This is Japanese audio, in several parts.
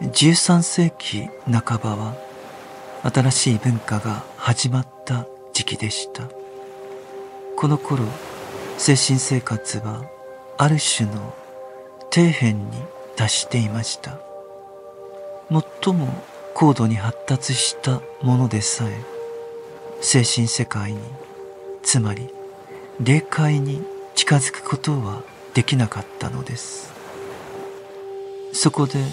13世紀半ばは新しい文化が始まった時期でした。この頃精神生活はある種の底辺に達していました。最も高度に発達したものでさえ精神世界につまり霊界に近づくことはできなかったのです。そこで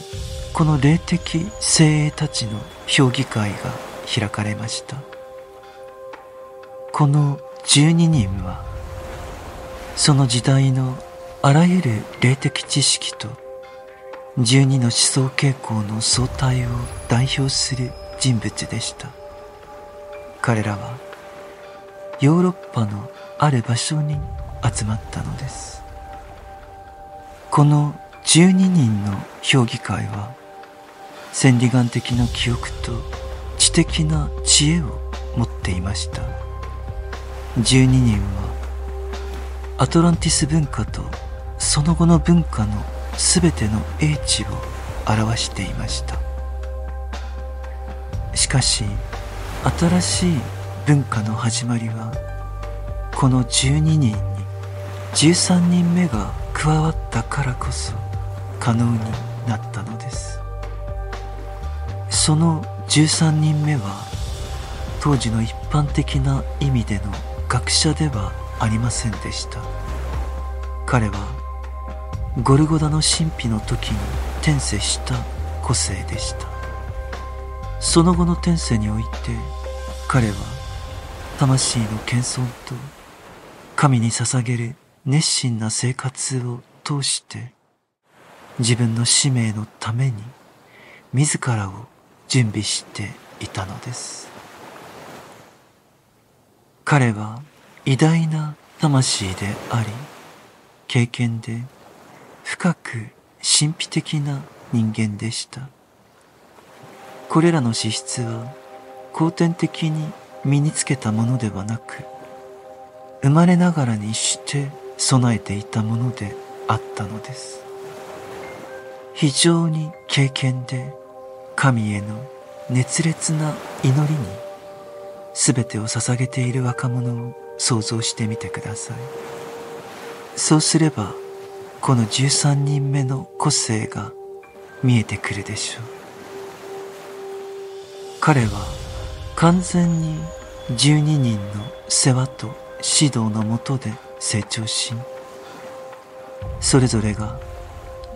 この霊的精鋭たちの評議会が開かれました。この12人はその時代のあらゆる霊的知識と12の思想傾向の相対を代表する人物でした。彼らはヨーロッパのある場所に集まったのです。この12人の評議会は千里眼的な記憶と知的な知恵を持っていました。12人はアトランティス文化とその後の文化の全ての英知を表していました。しかし新しい文化の始まりはこの12人に13人目が加わったからこそ可能になったのです。その13人目は当時の一般的な意味での学者ではありませんでした。彼はゴルゴダの神秘の時に転生した個性でした。その後の転生において彼は魂の謙遜と神に捧げる熱心な生活を通して自分の使命のために自らを準備していたのです。彼は偉大な魂であり経験で深く神秘的な人間でした。これらの資質は後天的に身につけたものではなく生まれながらにして備えていたものであったのです。非常に敬虔で神への熱烈な祈りに全てを捧げている若者を想像してみてください。そうすればこの13人目の個性が見えてくるでしょう。彼は完全に12人の世話と指導のもとで成長しそれぞれが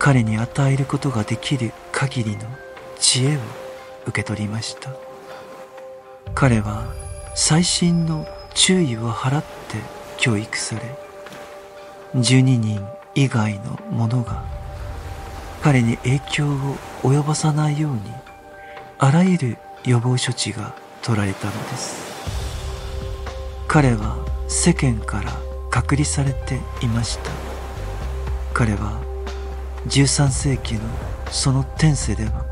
彼に与えることができる限りの知恵を受け取りました。彼は細心の注意を払って教育され12人以外の者が彼に影響を及ぼさないようにあらゆる予防処置が取られたのです。彼は世間から隔離されていました。彼は13世紀のその天世では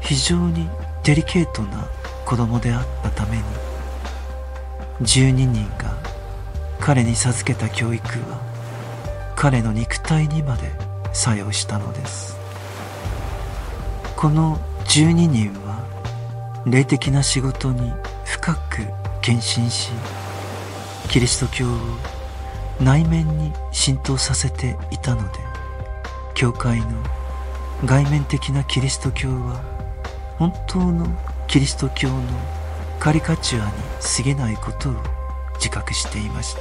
非常にデリケートな子供であったために12人が彼に授けた教育は彼の肉体にまで作用したのです。この12人は霊的な仕事に深く献身しキリスト教を内面に浸透させていたので教会の外面的なキリスト教は本当のキリスト教のカリカチュアに過ぎないことを自覚していました。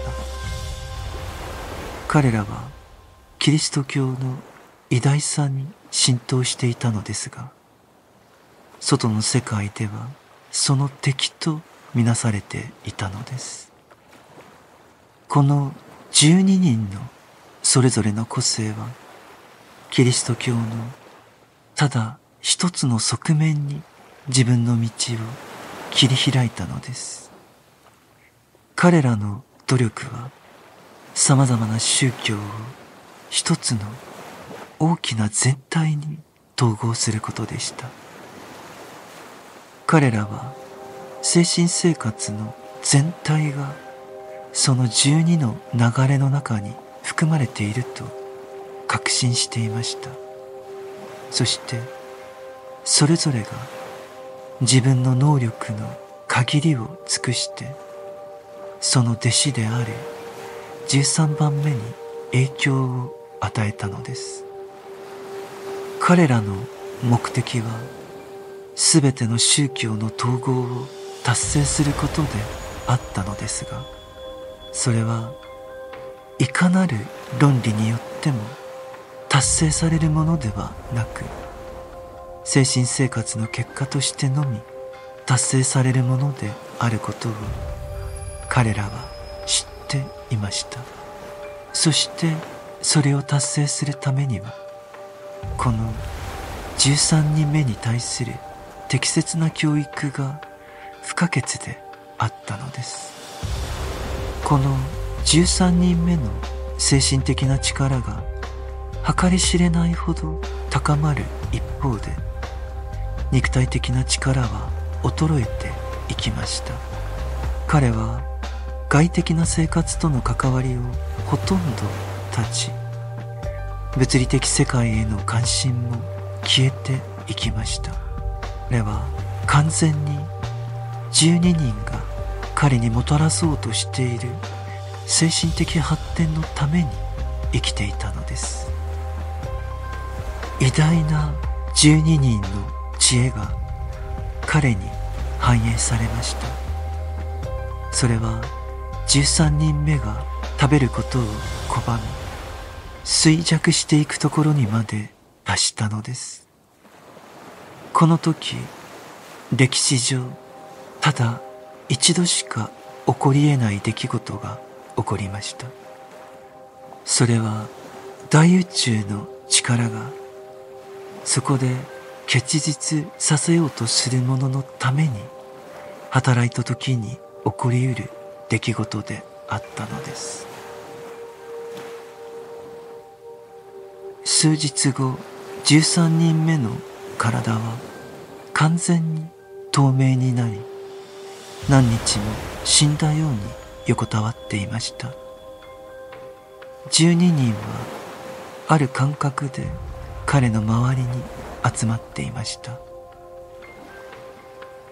彼らはキリスト教の偉大さに浸透していたのですが外の世界ではその敵とみなされていたのです。この12人のそれぞれの個性はキリスト教のただ一つの側面に自分の道を切り開いたのです。彼らの努力は様々な宗教を一つの大きな全体に統合することでした。彼らは精神生活の全体がその12の流れの中に含まれていると確信していました。そしてそれぞれが自分の能力の限りを尽くしてその弟子である13番目に影響を与えたのです。彼らの目的は全ての宗教の統合を達成することであったのですがそれはいかなる論理によっても達成されるものではなく精神生活の結果としてのみ達成されるものであることを彼らは知っていました。そしてそれを達成するためにはこの13人目に対する適切な教育が不可欠であったのです。この13人目の精神的な力が計り知れないほど高まる一方で肉体的な力は衰えていきました。彼は外的な生活との関わりをほとんど断ち物理的世界への関心も消えていきました。彼は完全に12人が彼にもたらそうとしている精神的発展のために生きていたのです。偉大な12人の知恵が彼に反映されました。それは13人目が食べることを拒み衰弱していくところにまで達したのです。この時歴史上ただ一度しか起こり得ない出来事が起こりました。それは大宇宙の力がそこで結実させようとする者のために働いた時に起こりうる出来事であったのです。数日後13人目の体は完全に透明になり何日も死んだように横たわっていました。12人はある感覚で彼の周りに集まっていました。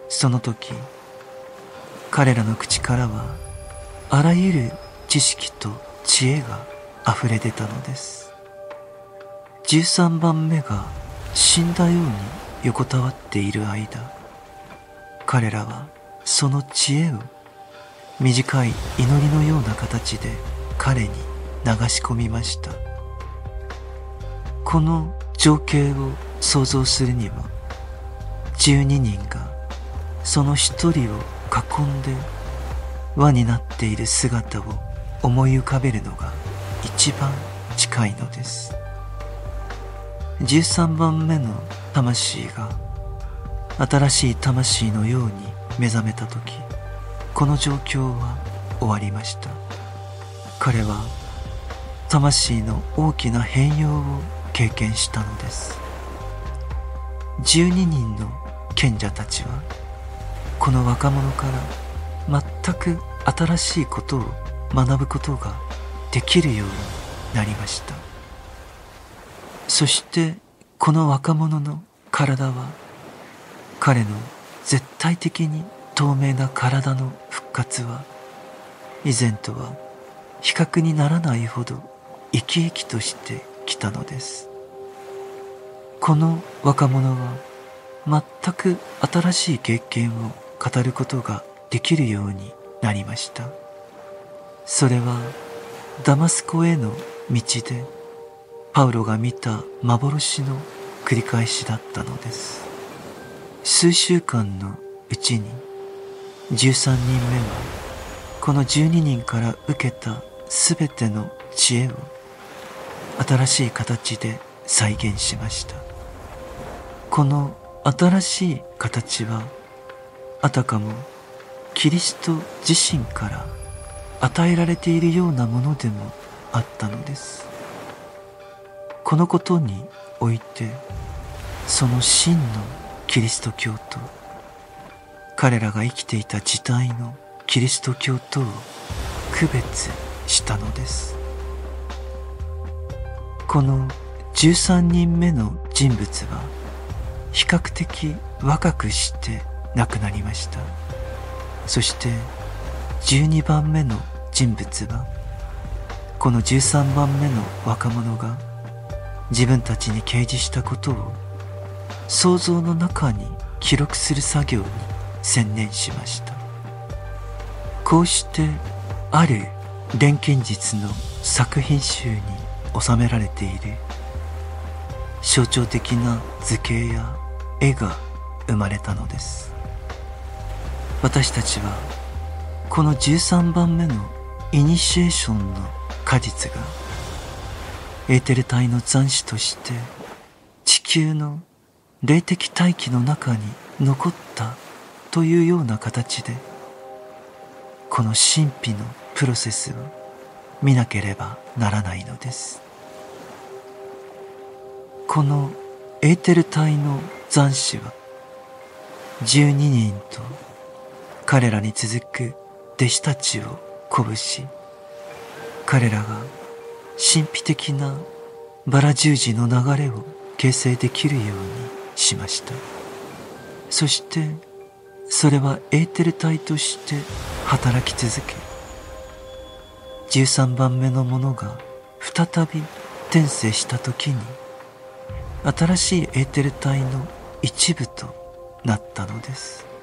その時彼らの口からはあらゆる知識と知恵が溢れ出たのです。13番目が死んだように横たわっている間彼らはその知恵を短い祈りのような形で彼に流し込みました。この情景を想像するには12人がその一人を囲んで輪になっている姿を思い浮かべるのが一番近いのです。13番目の魂が新しい魂のように目覚めた時この状況は終わりました。彼は魂の大きな変容を経験したのです。12人の賢者たちはこの若者から全く新しいことを学ぶことができるようになりました。そしてこの若者の体は彼の絶対的に透明な体の復活は以前とは比較にならないほど生き生きとしてきたのです。この若者は全く新しい経験を語ることができるようになりました。それはダマスコへの道でパウロが見た幻の繰り返しだったのです。数週間のうちに13人目はこの12人から受けた全ての知恵を新しい形で再現しました。この新しい形はあたかもキリスト自身から与えられているようなものでもあったのです。このことにおいてその真のキリスト教と彼らが生きていた時代のキリスト教とを区別したのです。この13人目の人物は比較的若くして亡くなりました。そして12番目の人物はこの13番目の若者が自分たちに掲示したことを想像の中に記録する作業に専念しました。こうしてある錬金術の作品集に収められている。象徴的な図形や絵が生まれたのです。私たちはこの13番目のイニシエーションの果実がエーテル体の残滓として地球の霊的大気の中に残ったというような形でこの神秘のプロセスを見なければならないのです。このエーテル体の残滓は12人と彼らに続く弟子たちを鼓舞し彼らが神秘的なバラ十字の流れを形成できるようにしました。そしてそれはエーテル体として働き続け13番目のものが再び転生した時に新しいエーテル体の一部となったのです。